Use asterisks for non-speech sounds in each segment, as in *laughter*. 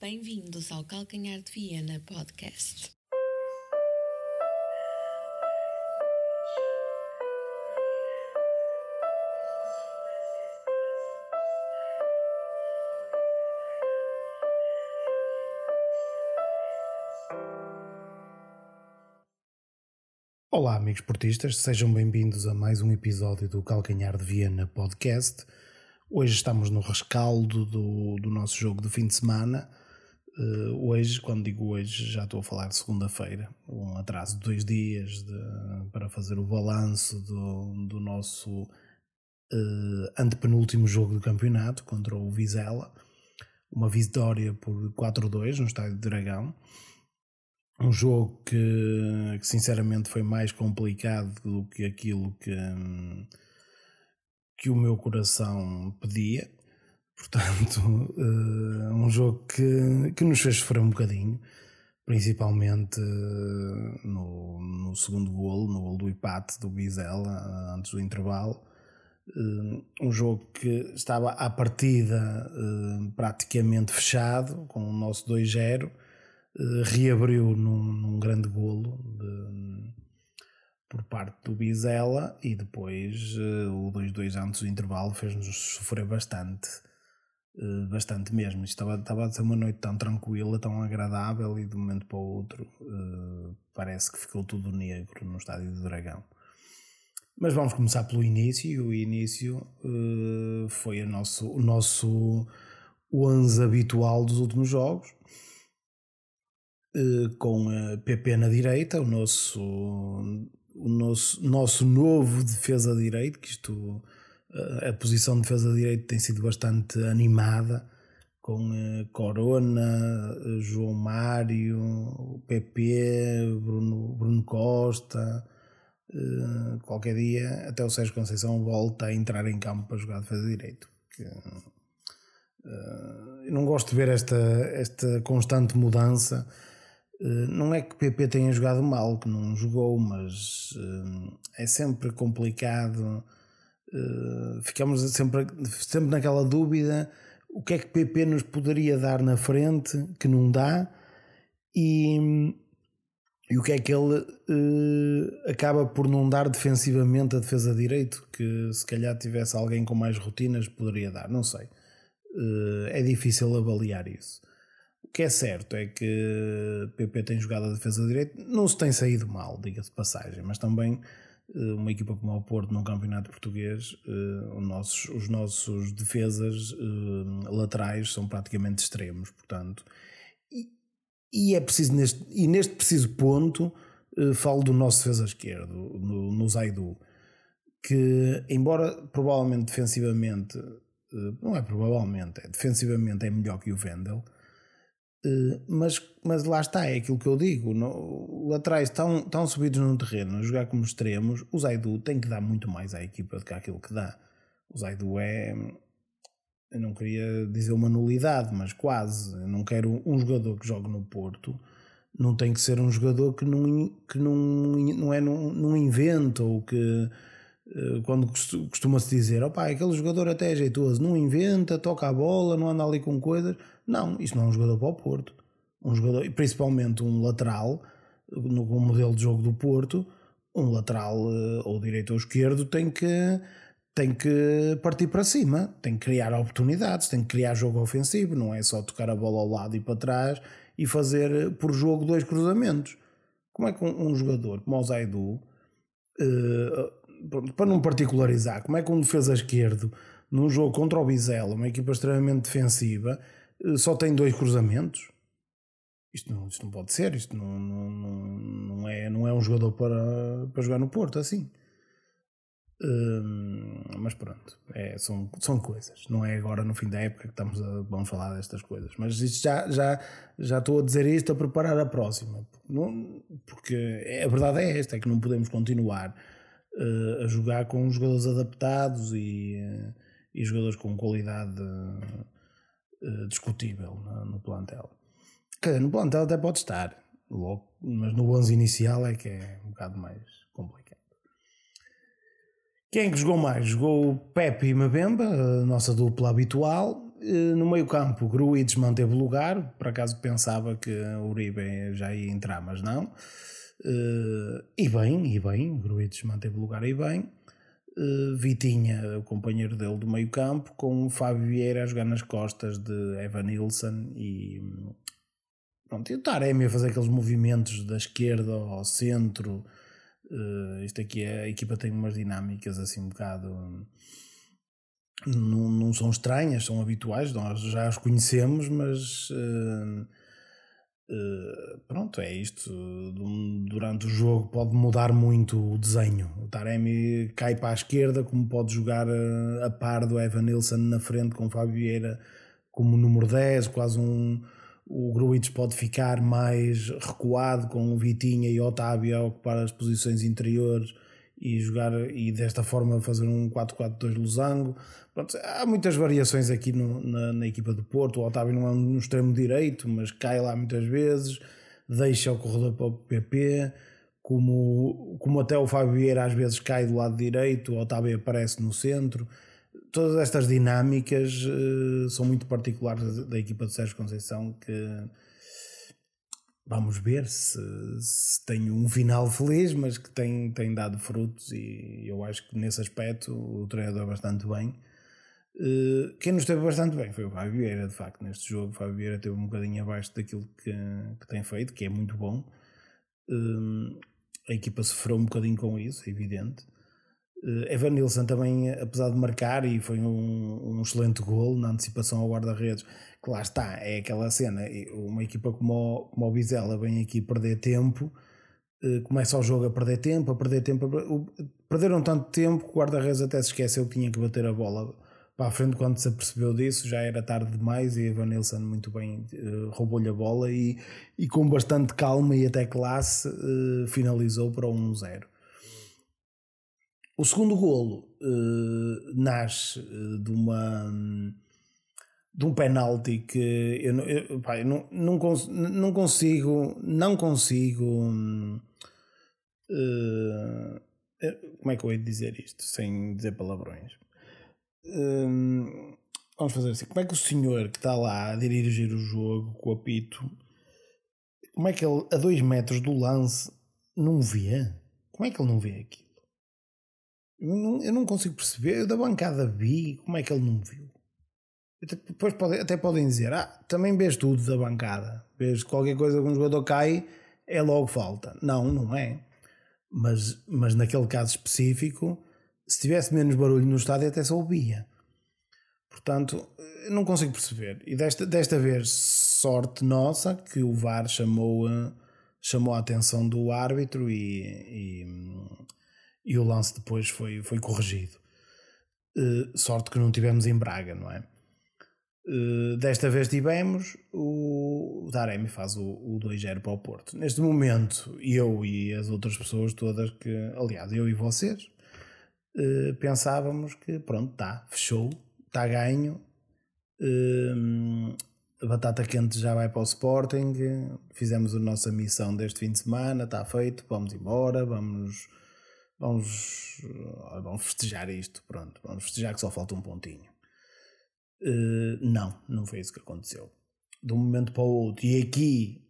Bem-vindos ao Calcanhar de Viena Podcast. Olá, amigos portistas, sejam bem-vindos a mais um episódio do Calcanhar de Viena Podcast. Hoje estamos no rescaldo do, do nosso jogo do fim de semana. Uh, hoje, quando digo hoje, já estou a falar de segunda-feira, um atraso de dois dias de, para fazer o balanço do, do nosso uh, antepenúltimo jogo do campeonato contra o Vizela. Uma vitória por 4-2 no Estádio de Dragão. Um jogo que, que, sinceramente foi mais complicado do que aquilo que, que o meu coração pedia. Portanto, uh, *laughs* um jogo que, que nos fez sofrer um bocadinho, principalmente uh, no, no segundo golo, no golo do empate do Bizela, antes do intervalo. Uh, um jogo que estava à partida praticamente fechado, com o nosso 2-0, reabriu num, num grande golo de, por parte do Bizela e depois o 2-2 antes do intervalo fez-nos sofrer bastante eh, bastante mesmo. Estava, estava a ser uma noite tão tranquila, tão agradável e de um momento para o outro uh, parece que ficou tudo negro no estádio do Dragão. Mas vamos começar pelo início. O início uh, foi a nosso, o nosso 11 habitual dos últimos jogos, uh, com a PP na direita, o nosso, o nosso, nosso novo defesa direito, que isto a posição de defesa de direito tem sido bastante animada com eh, Corona, eh, João Mário, PP, Bruno, Bruno Costa. Eh, qualquer dia, até o Sérgio Conceição volta a entrar em campo para jogar defesa de direito. eu não gosto de ver esta, esta constante mudança. não é que PP tenha jogado mal, que não jogou, mas é sempre complicado Uh, ficamos sempre, sempre naquela dúvida o que é que PP nos poderia dar na frente que não dá e, e o que é que ele uh, acaba por não dar defensivamente a defesa de direito que se calhar tivesse alguém com mais rotinas poderia dar, não sei. Uh, é difícil avaliar isso. O que é certo é que PP tem jogado a defesa de direito não se tem saído mal, diga-se passagem mas também eh, uma equipa como o Porto num campeonato português, uh, nossos, os nossos defesas uh, laterais são praticamente extremos, portanto, e, e, é preciso neste, e neste preciso ponto falo do nosso defesa esquerdo, no, no Zaidu, que embora provavelmente defensivamente, não é provavelmente, é defensivamente é melhor que o Vendel, eh, mas, mas lá está, é aquilo que eu digo. No, laterais tão, tão subidos no terreno, jogar como extremos, o Zaidu tem que dar muito mais à equipa do que aquilo que dá. O Zaidu é. Eu não queria dizer uma nulidade, mas quase. Eu não quero um jogador que jogue no Porto. Não tem que ser um jogador que não, que não, não é num, num invento ou que eh, quando costuma-se dizer, opá, aquele jogador até é jeitoso, não inventa, toca a bola, não anda ali com coisas. Não, isso não é um jogador para o Porto. Um jogador, principalmente um lateral, no modelo de jogo do Porto, um lateral eh, ou direito ou esquerdo tem que, tem que partir para cima, tem que criar oportunidades, tem que criar jogo ofensivo, não é só tocar a bola ao lado e para trás e fazer eh, por jogo dois cruzamentos. Como é que um, um jogador como o Zaidu para não particularizar, como é que um defesa esquerdo num jogo contra o Bizela, uma equipa extremamente defensiva, eh, só tem dois cruzamentos? Isto não, isto não pode ser, isto não, não, não, é, não é um jogador para, para jogar no Porto assim. Hum, mas pronto, é, são, são coisas. Não é agora no fim da época que estamos a, vamos falar destas coisas. Mas já, já, já estou a dizer isto a preparar a próxima. Não, porque a verdade é esta: é que não podemos continuar a jogar com jogadores adaptados e, uh, e jogadores com qualidade uh, discutível no, plantel. Dizer, no plantel até pode estar, logo, mas no 11 inicial é que é um bocado mais complicado. Quem é que jogou mais? Jogou Pepe e Mabemba, a nossa dupla habitual. Eh, no meio campo, Gruites manteve o lugar, por acaso pensava que o Uribe já ia entrar, mas não. Uh, e bem, e bem, Gruites manteve o lugar e bem. Uh, Vitinha, o companheiro dele do meio campo, com o Fábio Vieira a jogar nas costas de Evan Nilsson e, pronto, e o Taremi a fazer aqueles movimentos da esquerda ao centro. Uh, isto aqui, é, a equipa tem umas dinâmicas assim um bocado não, não são estranhas, são habituais, nós já as conhecemos, mas uh, uh, pronto, é isto. Durante o jogo pode mudar muito o desenho. O Taremi cai para a esquerda, como pode jogar a, eh, a par do Evan Nilsson na frente com o Fábio Vieira como número 10, quase um. O Gruitch pode ficar mais recuado com o Vitinha e o Otávio a ocupar as posições interiores e jogar e desta forma fazer um 4-4-2 losango. Pronto, há muitas variações aqui no, na, na, equipa do Porto. O Otávio não é no extremo direito, mas cai lá muitas vezes, deixa o corredor para o PP. Como, como até o Fábio Vieira às vezes cai do lado direito, o Otávio aparece no centro. Todas estas dinâmicas uh, são muito particulares da, da equipa de Sérgio Conceição que vamos ver se, se tem um final feliz, mas que tem, tem dado frutos e eu acho que nesse aspecto o treinador bastante bem. Uh, quem nos esteve bastante bem foi o Fábio Vieira, de facto, neste jogo. O Fábio Vieira teve um bocadinho abaixo daquilo que, que tem feito, que é muito bom. Uh, a equipa sofreu um bocadinho com isso, é evidente. Uh, Evan Nilsson também, apesar de marcar, e foi um, um excelente gol na antecipação ao guarda-redes, que lá está, é aquela cena. Uma equipa como o, como o Bizela vem aqui perder tempo, uh, começa o jogo a perder tempo, a perder tempo. A, perderam tanto tempo que o guarda-redes até se esqueceu que tinha que bater a bola para a frente. Quando se apercebeu disso, já era tarde demais e Evan Nilsson muito bem roubou-lhe a bola e, e com bastante calma e até classe finalizou para o 1-0. O segundo golo uh, nasce uh, de uma de um penalti que eu, eu, pá, eu não, não, cons não, consigo não consigo uh, como é que eu hei de dizer isto sem dizer palavrões? Vamos fazer assim como é que o senhor que está lá a dirigir o jogo com o apito como é que ele a dois metros do lance não vê? Como é que ele não vê aqui eu não, eu não consigo perceber. Eu da bancada vi, como é que ele não viu? Depois pode, até podem dizer, ah, também vês tudo da bancada. Vês qualquer coisa que um jogador cai, é logo falta. Não, não é. Mas, mas naquele caso específico, se tivesse menos barulho no estádio, até se ouvia. Portanto, não consigo perceber. E desta, desta vez, sorte nossa que o VAR chamou a, chamou a atenção do árbitro e, e e o lance depois foi, foi corrigido. Uh, sorte que não tivemos em Braga, não é? Uh, desta vez tivemos, o, o Taremi faz o, o 2-0 para o Porto. Neste momento, eu e as outras pessoas todas, que, aliás, eu e vocês, uh, pensávamos que pronto, está, fechou, está ganho, a batata quente já vai para o Sporting, fizemos a nossa missão deste fim de semana, está feito, vamos embora, vamos vamos, vamos festejar isto, pronto, vamos festejar que só falta um pontinho. Uh, não, não foi isso que aconteceu. De um momento para o outro, e aqui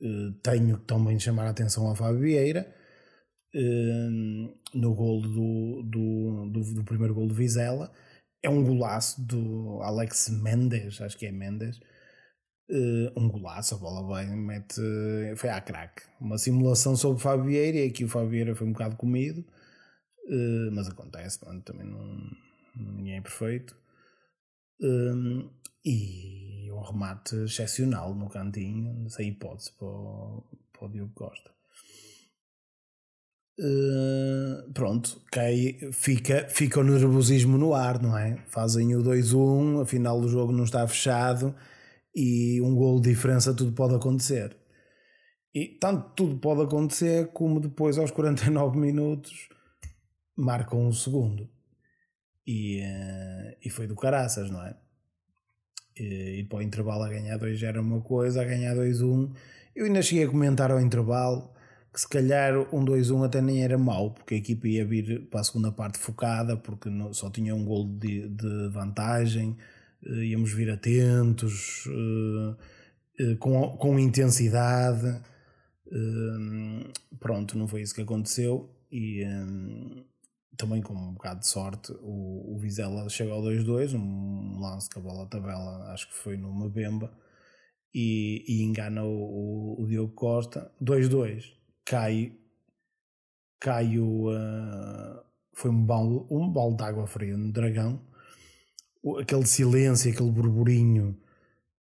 uh, tenho também chamar a atenção a Fábio Vieira, uh, no gol do, do, do, do, primeiro gol de Vizela, é um golaço do Alex Mendes, acho que é Mendes, Uh, um golaço, a bola vai, mete, foi à craque. Uma simulação sobre o Fábio Vieira e aqui o Fábio Vieira foi um bocado comido, uh, mas acontece, também não, ninguém é perfeito. Um, e um remate excepcional no cantinho, sem hipótese para o, para o Diogo Costa. Uh, pronto, cai, fica, fica o nervosismo no ar, não é? Fazem o 2-1, afinal o jogo não está fechado e um gol de diferença tudo pode acontecer. E tanto tudo pode acontecer como depois aos 49 minutos marcam um segundo. E, uh, e foi do caraças, não é? E, e para o intervalo a ganhar 2 era uma coisa, a ganhar 2-1. Um. Eu ainda cheguei a comentar ao intervalo que se calhar um 2-1 até nem era mau, porque a equipa ia vir para a segunda parte focada, porque só tinha um gol de, de vantagem uh, íamos vir atentos, uh, com, com intensidade. pronto, não foi isso que aconteceu e também com um bocado de sorte o, o Vizela chegou ao 2-2, um lance que a bola tabela, acho que foi numa bemba e, e engana o, o, o Diogo Costa. 2-2, cai, cai o. Uh, foi um balde, um balde de água fria no Dragão. Aquele silêncio, aquele burburinho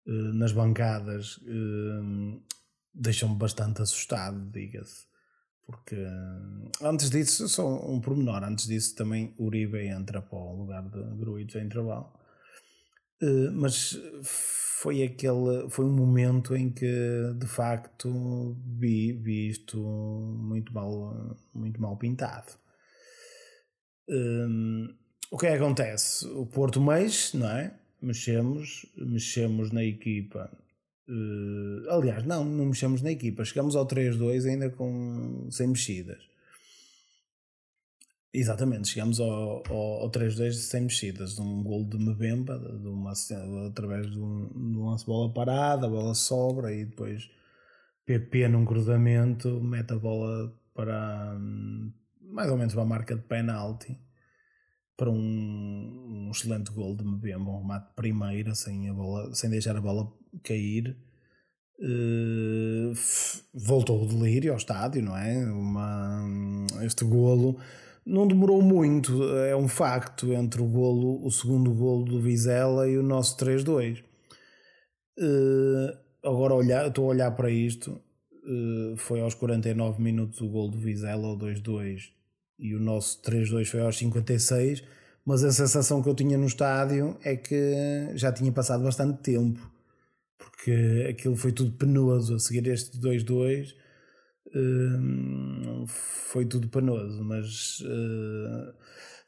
uh, nas bancadas uh, deixam-me bastante assustado, diga-se. Porque antes disso, só um pormenor, antes disso também Uribe entra para o lugar de Gruitos em intervalo. mas foi aquele foi um momento em que de facto vi, vi isto muito mal muito mal pintado um, o que é que acontece? O Porto mexe não é? Mexemos mexemos na equipa uh, aliás não não mexemos na equipa. Chegamos ao 3-2 ainda com sem mexidas. Exatamente, chegamos ao, ao, ao 3-2 sem mexidas, um gol de Mbemba, de uma, através de um, de um lance bola parada, a bola sobra e depois PP num cruzamento mete a bola para hum, mais ou menos uma marca de penalti para um, um excelente gol de Mbemba, um remate de primeira sem, a bola, sem deixar a bola cair. Uh, voltou o delírio ao estádio, não é? Uma, este golo não demorou muito, é um facto, entre o golo, o segundo golo do Vizela e o nosso 3-2. Uh, eh, agora olhar, estou a olhar para isto, uh, foi aos 49 minutos o golo do Vizela, o 2-2, e o nosso 3-2 foi aos 56, mas a sensação que eu tinha no estádio é que já tinha passado bastante tempo, porque aquilo foi tudo penoso a seguir este 2-2 Hum, foi tudo panoso, mas uh,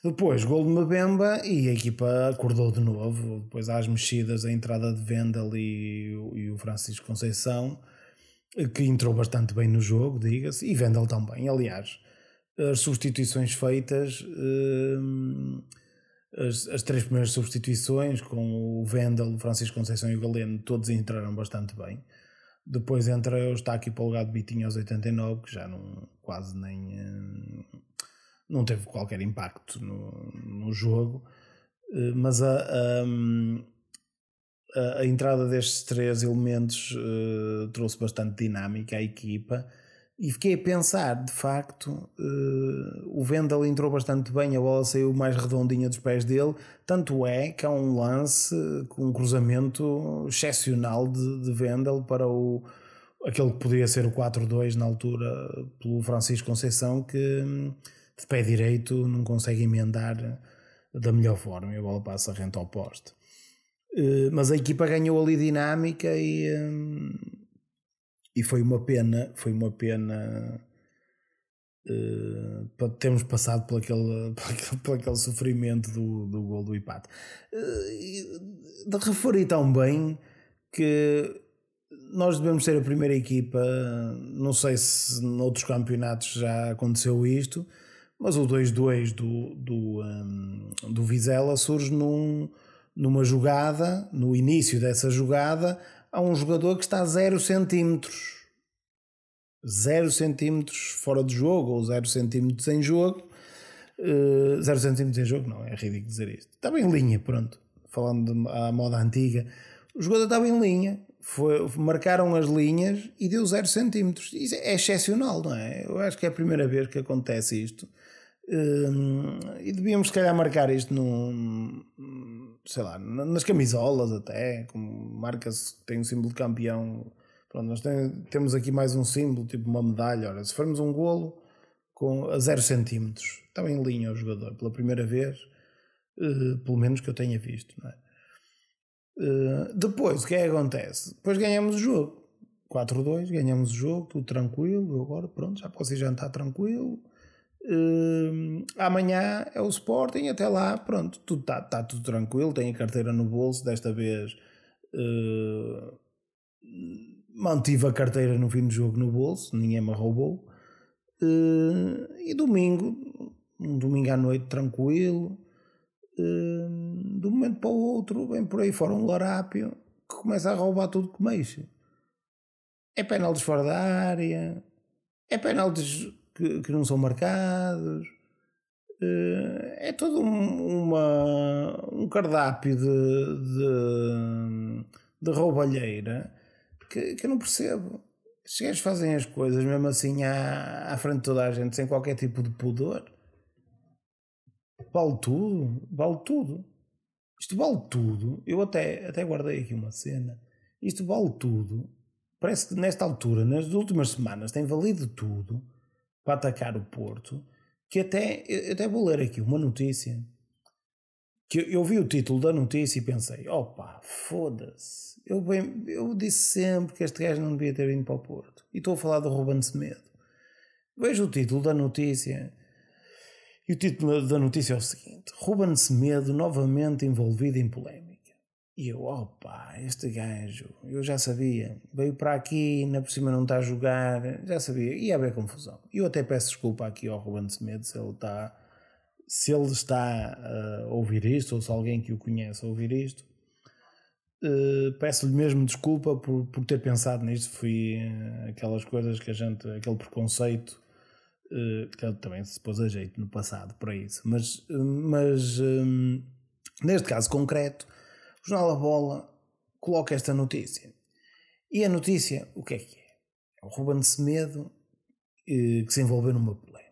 depois gol de Mabemba e a equipa acordou de novo. Depois às mexidas, a entrada de Vendel e, e o Francisco Conceição, que entrou bastante bem no jogo, diga-se, e Vendel também. Aliás, as substituições feitas, uh, as, as três primeiras substituições, com o Vendel, Francisco Conceição e o Galeno, todos entraram bastante bem. Depois entra o Eustáquio para o lugar Bitinho aos 89, que já não, quase nem. Eh, não teve qualquer impacto no, no jogo. Eh, mas a, a, a, entrada destes três elementos trouxe bastante dinâmica à equipa e fiquei a pensar, de facto, uh, o Vendel entrou bastante bem, a bola saiu mais redondinha dos pés dele, tanto é que há um lance com um cruzamento excepcional de, de Vendel para o aquele que poderia ser o 4-2 na altura pelo Francisco Conceição que de pé direito não consegue emendar da melhor forma e a bola passa rente ao poste. Uh, mas a equipa ganhou ali dinâmica e e foi uma pena, foi uma pena uh, termos passado por aquele, *laughs* por aquele, por aquele sofrimento do, do gol do empate. Uh, de referir tão bem que nós devemos ser a primeira equipa, não sei se noutros campeonatos já aconteceu isto, mas o 2-2 do, do, um, do Vizela surge num, numa jogada, no início dessa jogada, há um jogador que está a 0 centímetros. 0 centímetros fora de jogo ou 0 centímetros em jogo. 0 uh, centímetros em jogo, não, é ridículo dizer isto. Estava em linha, pronto. Falando à moda antiga. O jogador estava em linha, foi, marcaram as linhas e deu 0 centímetros. Isso é excepcional, não é? Eu acho que é a primeira vez que acontece isto. Um, e devíamos, se calhar, marcar isto num, sei lá, nas camisolas até, como marca-se, tem um símbolo de campeão. Pronto, nós tem, temos aqui mais um símbolo, tipo uma medalha. Ora, se formos um golo com, a 0 centímetros, estava em linha o jogador, pela primeira vez, uh, pelo menos que eu tenha visto. É? Uh, depois, o que é que acontece? Depois ganhamos o jogo. 4-2, ganhamos o jogo, tudo tranquilo. Agora, pronto, já posso ir jantar tranquilo Uh, amanhã é o Sporting, até lá, pronto, tudo está tá tudo tranquilo. Tenho a carteira no bolso. Desta vez uh, mantive a carteira no fim do jogo no bolso, ninguém me roubou. Uh, e domingo, um domingo à noite tranquilo, de um momento para o outro, vem por aí fora um larápio que começa a roubar tudo que mexe. É penaltis fora da área, é penaltis que, que não são marcados, eh, é todo um, uma, um cardápio de, de, de roubalheira que, que eu não percebo. Estes gajos fazem as coisas mesmo assim à, à frente de toda a gente, sem qualquer tipo de pudor. Vale tudo, vale tudo. Isto vale tudo. Eu até, até guardei aqui uma cena. Isto vale tudo. Parece que nesta altura, nas últimas semanas, tem valido tudo para atacar o Porto. Que até, até vou ler aqui uma notícia. Que eu, eu vi o título da notícia e pensei: opa, foda-se. Eu, bem, eu disse sempre que este gajo não devia ter vindo para o Porto. E estou a falar do Ruben Semedo. Vejo o título da notícia e o título da notícia é o seguinte: Ruben Semedo novamente envolvido em polémica. E eu, opa, este gajo, eu já sabia, veio para aqui, na por cima não está a jogar, já sabia, ia haver confusão. Eu até peço desculpa aqui ao Ruben Semedo se ele está, se ele está a ouvir isto, ou se alguém que o conhece a ouvir isto. Uh, peço-lhe mesmo desculpa por, por ter pensado nisto. Fui uh, aquelas coisas que a gente, aquele preconceito uh, que também se pôs a jeito no passado para isso. Mas, mas neste caso concreto, o Jornal A Bola coloca esta notícia. E a notícia, o que é que é? É o Ruben Semedo que se envolveu numa polémica.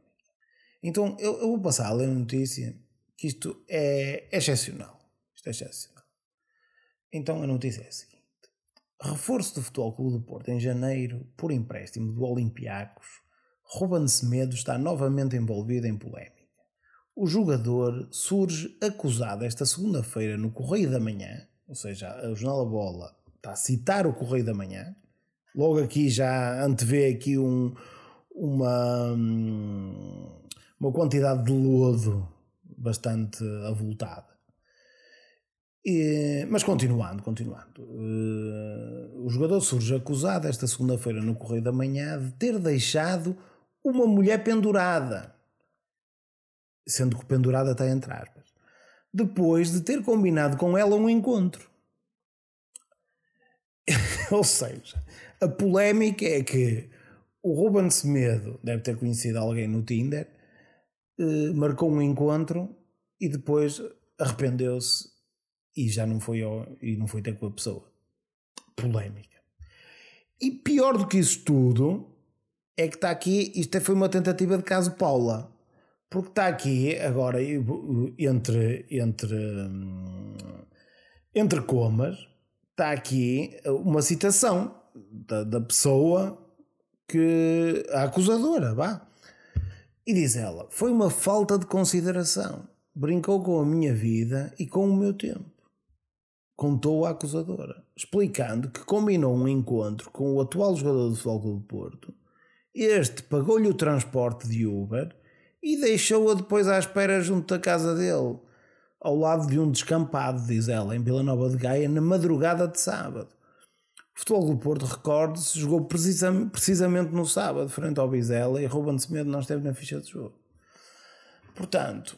Então eu, eu vou passar a ler a notícia que isto é excepcional. Isto é excepcional. Então a notícia é a seguinte: Reforço do Futebol Clube do Porto em janeiro por empréstimo do Olympiacos Ruben Semedo está novamente envolvido em polémica. O jogador surge acusado esta segunda-feira no Correio da Manhã, ou seja, o Jornal da Bola está a citar o Correio da Manhã. Logo aqui já antevê aqui um, uma, uma quantidade de lodo bastante avultada. E, mas continuando, continuando. Uh, o jogador surge acusado esta segunda-feira no Correio da Manhã de ter deixado uma mulher pendurada. Sendo que pendurada está entre aspas. Depois de ter combinado com ela um encontro. *laughs* Ou seja, a polémica é que o Ruben Semedo deve ter conhecido alguém no Tinder, eh, marcou um encontro e depois arrependeu-se e já não foi ao, e não foi ter com a pessoa. Polémica. E pior do que isso tudo, é que está aqui, isto foi uma tentativa de caso Paula. Porque está aqui agora entre, entre, entre comas, está aqui uma citação da, da pessoa que. a acusadora, vá. E diz ela: Foi uma falta de consideração. Brincou com a minha vida e com o meu tempo. Contou a acusadora, explicando que combinou um encontro com o atual jogador do Futebol do Porto este pagou-lhe o transporte de Uber e deixou-a depois à espera junto da casa dele, ao lado de um descampado, diz ela, em Vila Nova de Gaia, na madrugada de sábado. O futebol do Porto, recorde-se, jogou precisamente no sábado, frente ao Bizela, e Ruben Semedo não esteve na ficha de jogo. Portanto,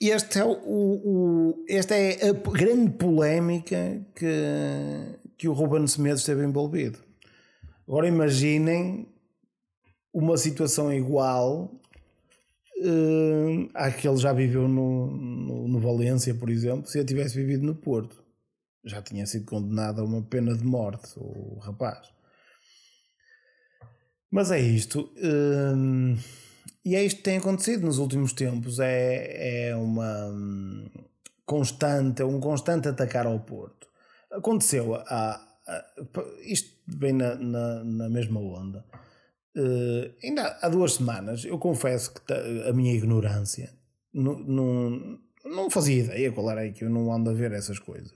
este é, o, o, esta é a grande polémica que, que o Ruben Semedo esteve envolvido. Agora imaginem uma situação igual uh, à que ele já viveu no, no, no, Valência, por exemplo, se ele tivesse vivido no Porto. Já tinha sido condenado a uma pena de morte, o rapaz. Mas é isto. Uh, e é isto que tem acontecido nos últimos tempos. É, é uma hum, constante, um constante atacar ao Porto. Aconteceu há, isto vem na, na, na mesma onda. Uh, ainda há duas semanas, eu confesso que a minha ignorância não, não, não fazia ideia qual era que eu não ando a ver essas coisas.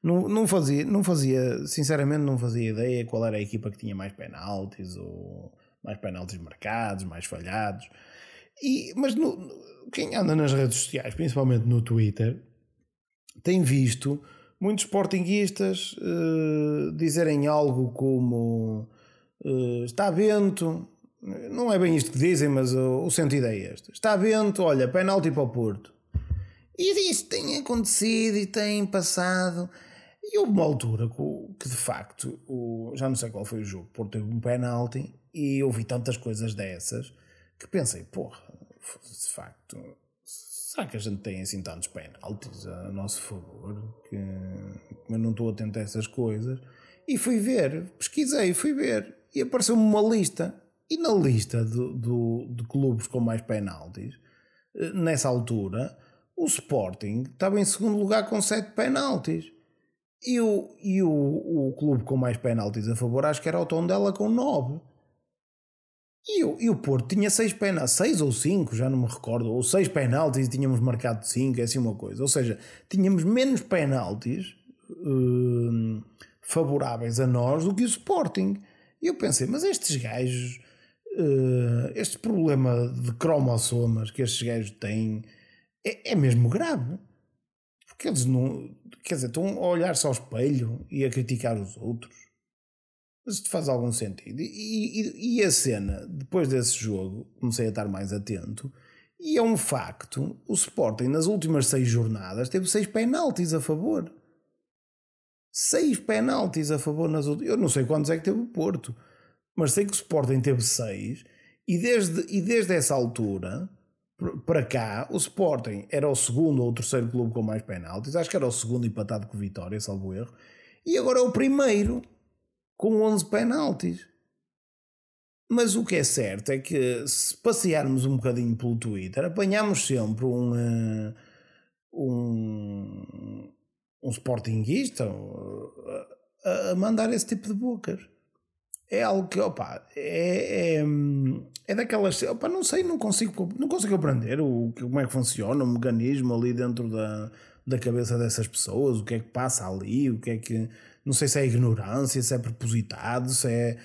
Não, não, fazia, não fazia, sinceramente, não fazia ideia qual era a equipa que tinha mais penaltis ou mais penaltis marcados, mais falhados. E, mas no, quem anda nas redes sociais, principalmente no Twitter, tem visto muitos sportinguistas uh, dizerem algo como está vento, não é bem isto que dizem, mas o, o sentido é este: está vento, olha, penalti para o Porto. E isso tem acontecido e tem passado. E houve uma altura que, de facto, o, já não sei qual foi o jogo, por ter um penalti e ouvi tantas coisas dessas que pensei, porra, de facto, será que a gente tem assim tantos penaltis a nosso favor? Que, não estou atento a essas coisas. E fui ver, pesquisei, fui ver, e apareceu-me uma lista. E na lista do, do, de clubes com mais penaltis, eh, nessa altura, o Sporting estava em segundo lugar com 7 penaltis. E, o, e o, o clube com mais penaltis a favor, acho que era o Tondela com 9. E, o, e o Porto tinha 6 penaltis, 6 ou 5, já não me recordo, ou 6 penaltis e tínhamos marcado 5, é assim uma coisa. Ou seja, tínhamos menos penaltis hum, favoráveis a nós do que o Sporting. E eu pensei, mas estes gajos, uh, este problema de cromossomas que estes gajos têm é, é mesmo grave. Porque eles não. Quer dizer, estão a olhar-se ao espelho e a criticar os outros. Mas isto faz algum sentido. E, e, e, a cena, depois desse jogo, comecei a estar mais atento. E é um facto: o Sporting, nas últimas seis jornadas, teve seis penaltis a favor. Seis penaltis a favor nas últimas. Eu não sei quantos é que teve o Porto, mas sei que o Sporting teve seis. E desde, e desde essa altura para cá, o Sporting era o segundo ou o terceiro clube com mais penaltis. Acho que era o segundo empatado com Vitória, salvo erro. E agora é o primeiro com 11 penaltis. Mas o que é certo é que se passearmos um bocadinho pelo Twitter, apanhamos sempre um, uh, um, um sportinguista a, a mandar esse tipo de bocas é algo que, opa, é, é, é daquelas. Opa, não sei, não consigo, não consigo aprender o, como é que funciona o mecanismo ali dentro da, da cabeça dessas pessoas, o que é que passa ali, o que é que. Não sei se é ignorância, se é propositado, se é,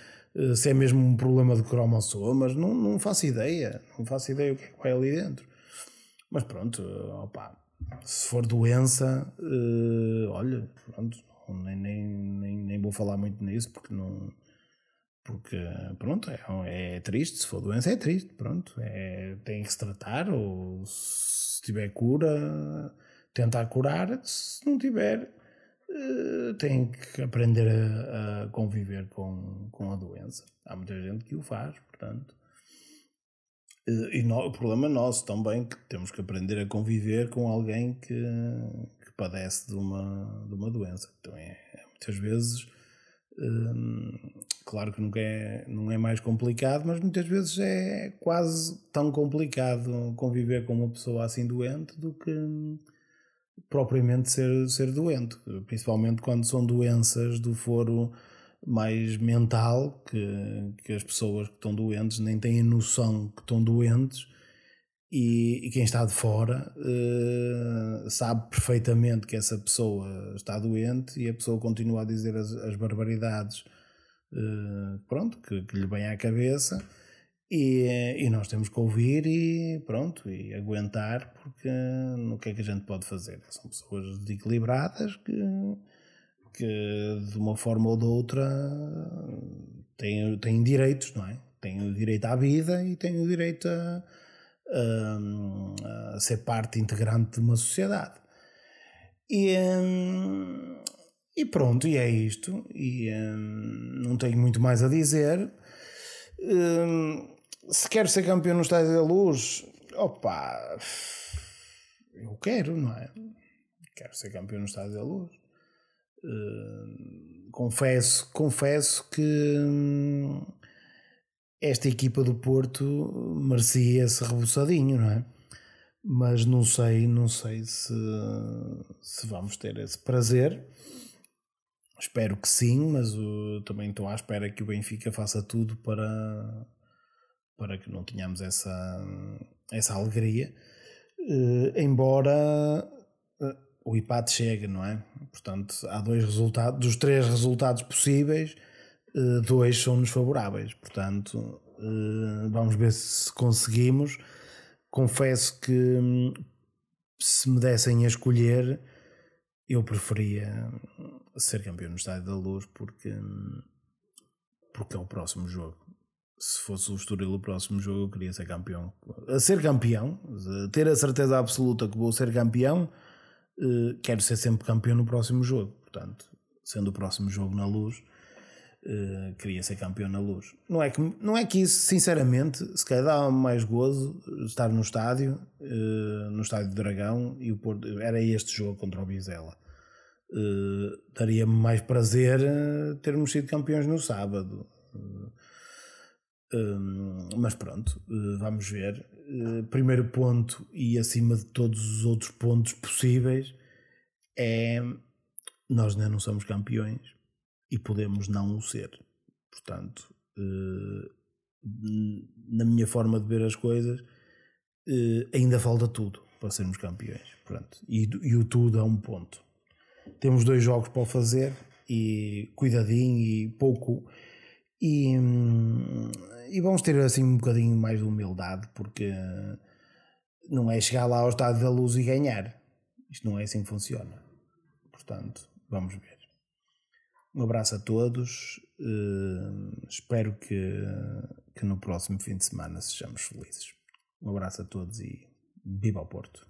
se é mesmo um problema de cromossomas, não, não faço ideia, não faço ideia o que é que vai ali dentro. Mas pronto, opa, se for doença, uh, olha, pronto, nem, nem, nem, nem vou falar muito nisso porque não porque, pronto, é, é, triste. Se for doença, é triste. Pronto, é, tem que se tratar. Ou se tiver cura, tentar curar. Se não tiver, uh, tem que aprender a, a, conviver com, com a doença. Há muita gente que o faz, portanto. Uh, e no, o problema nosso também que temos que aprender a conviver com alguém que, que padece de uma, de uma doença. Então, é, muitas vezes Hum, claro que nunca é, não é mais complicado, mas muitas vezes é quase tão complicado conviver com uma pessoa assim doente do que propriamente ser, ser doente, principalmente quando são doenças do foro mais mental, que, que as pessoas que estão doentes nem têm noção que estão doentes e, e quem está de fora uh, sabe perfeitamente que essa pessoa está doente e a pessoa continua a dizer as, as barbaridades uh, pronto, que, que, lhe vem à cabeça e, e, nós temos que ouvir e pronto, e aguentar porque o que é que a gente pode fazer? São pessoas desequilibradas que, que de uma forma ou de outra têm, têm direitos, não é? Têm o direito à vida e têm o direito a um, a ser parte integrante de uma sociedade. E, um, e pronto, e é isto. E um, não tenho muito mais a dizer. se quero ser campeão no Estádio da Luz, opa, eu quero, não é? Quero ser campeão no Estádio da Luz. Confesso, confesso que esta equipa do Porto merecia esse rebuçadinho, não é? Mas não sei, não sei se, se vamos ter esse prazer. Espero que sim, mas uh, também estou à espera que o Benfica faça tudo para, para que não tenhamos essa, essa alegria. Uh, embora uh, o empate chegue, não é? Portanto, há dois resultados, dos três resultados possíveis, eh, dois são-nos favoráveis. Portanto, eh, vamos ver se conseguimos. Confesso que hum, se me dessem a escolher, eu preferia ser campeão no Estádio da Luz porque, hum, porque é o próximo jogo. se fosse o Estoril o próximo jogo, eu queria ser campeão. Ser campeão, ter a certeza absoluta que vou ser campeão, uh, quero ser sempre campeão no próximo jogo. Portanto, sendo o próximo jogo na luz, uh, queria ser campeão na luz. Não é, que, não é que isso, sinceramente, se calhar dá mais gozo estar no estádio, uh, no estádio do Dragão, e o Porto, era este jogo contra o Vizela. Uh, daria-me mais prazer termos sido campeões no sábado. Mas pronto, vamos ver. primeiro ponto, e acima de todos os outros pontos possíveis, é nós ainda não somos campeões e podemos não o ser. Portanto, eh, na minha forma de ver as coisas, eh, ainda falta tudo para sermos campeões. Pronto. E, e o tudo é um ponto. Temos dois jogos para fazer e cuidadinho e pouco. E, e vamos ter assim um bocadinho mais de humildade, porque não é chegar lá ao estado da luz e ganhar. Isto não é assim que funciona. Portanto, vamos ver. Um abraço a todos. Uh, espero que, que no próximo fim de semana sejamos felizes. Um abraço a todos e viva o Porto.